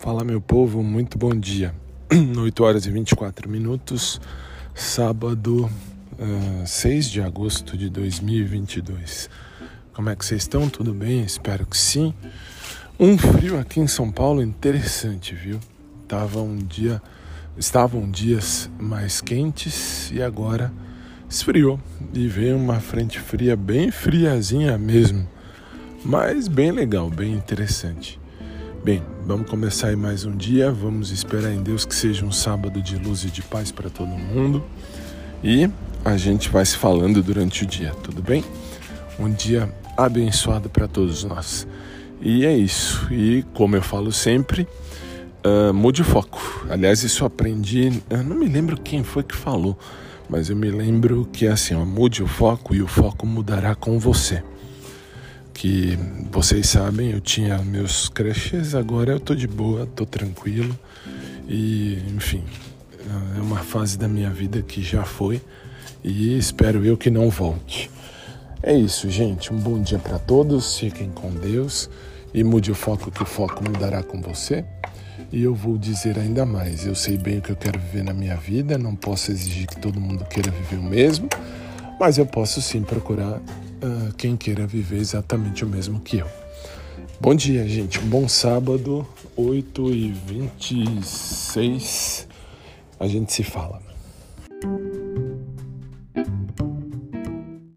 Fala, meu povo, muito bom dia. 8 horas e 24 minutos, sábado, uh, 6 de agosto de 2022. Como é que vocês estão? Tudo bem? Espero que sim. Um frio aqui em São Paulo interessante, viu? Tava um dia, estavam dias mais quentes e agora esfriou e veio uma frente fria bem friazinha mesmo mas bem legal, bem interessante. Bem, vamos começar aí mais um dia. Vamos esperar em Deus que seja um sábado de luz e de paz para todo mundo. E a gente vai se falando durante o dia, tudo bem? Um dia abençoado para todos nós. E é isso. E como eu falo sempre, uh, mude o foco. Aliás, isso eu aprendi. Eu não me lembro quem foi que falou, mas eu me lembro que é assim: ó, mude o foco e o foco mudará com você que vocês sabem, eu tinha meus crushes, agora eu tô de boa, tô tranquilo e, enfim, é uma fase da minha vida que já foi e espero eu que não volte. É isso, gente. Um bom dia para todos. Fiquem com Deus e mude o foco que o foco mudará com você. E eu vou dizer ainda mais: eu sei bem o que eu quero viver na minha vida, não posso exigir que todo mundo queira viver o mesmo, mas eu posso sim procurar uh, quem queira viver exatamente o mesmo que eu. Bom dia, gente. Um bom sábado, 8 e 26 A gente se fala.